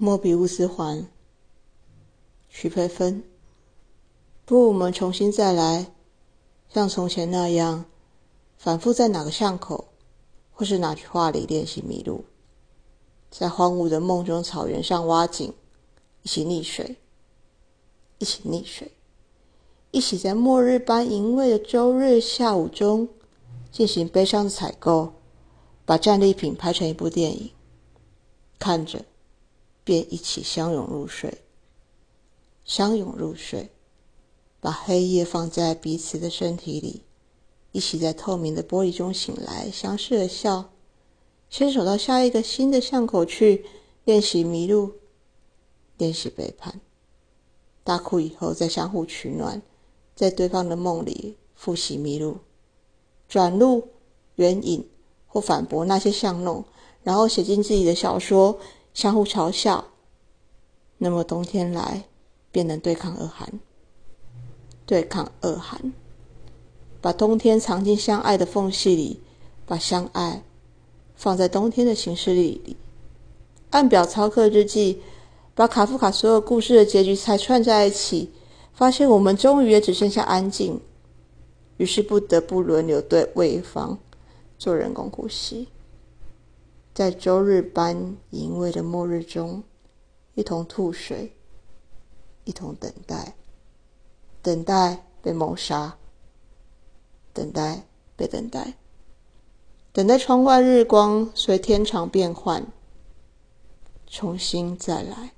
莫比乌斯环，徐培芬。不如，我们重新再来，像从前那样，反复在哪个巷口，或是哪句话里练习迷路，在荒芜的梦中草原上挖井，一起溺水，一起溺水，一起在末日般淫秽的周日下午中进行悲伤的采购，把战利品拍成一部电影，看着。便一起相拥入睡，相拥入睡，把黑夜放在彼此的身体里，一起在透明的玻璃中醒来，相视而笑，牵手到下一个新的巷口去练习迷路，练习背叛，大哭以后再相互取暖，在对方的梦里复习迷路，转路、援引或反驳那些巷弄，然后写进自己的小说。相互嘲笑，那么冬天来便能对抗恶寒。对抗恶寒，把冬天藏进相爱的缝隙里，把相爱放在冬天的行事历里，按表操课日记，把卡夫卡所有故事的结局才串在一起，发现我们终于也只剩下安静，于是不得不轮流对位方做人工呼吸。在周日般淫秽的末日中，一同吐水，一同等待，等待被谋杀，等待被等待，等待窗外日光随天长变幻，重新再来。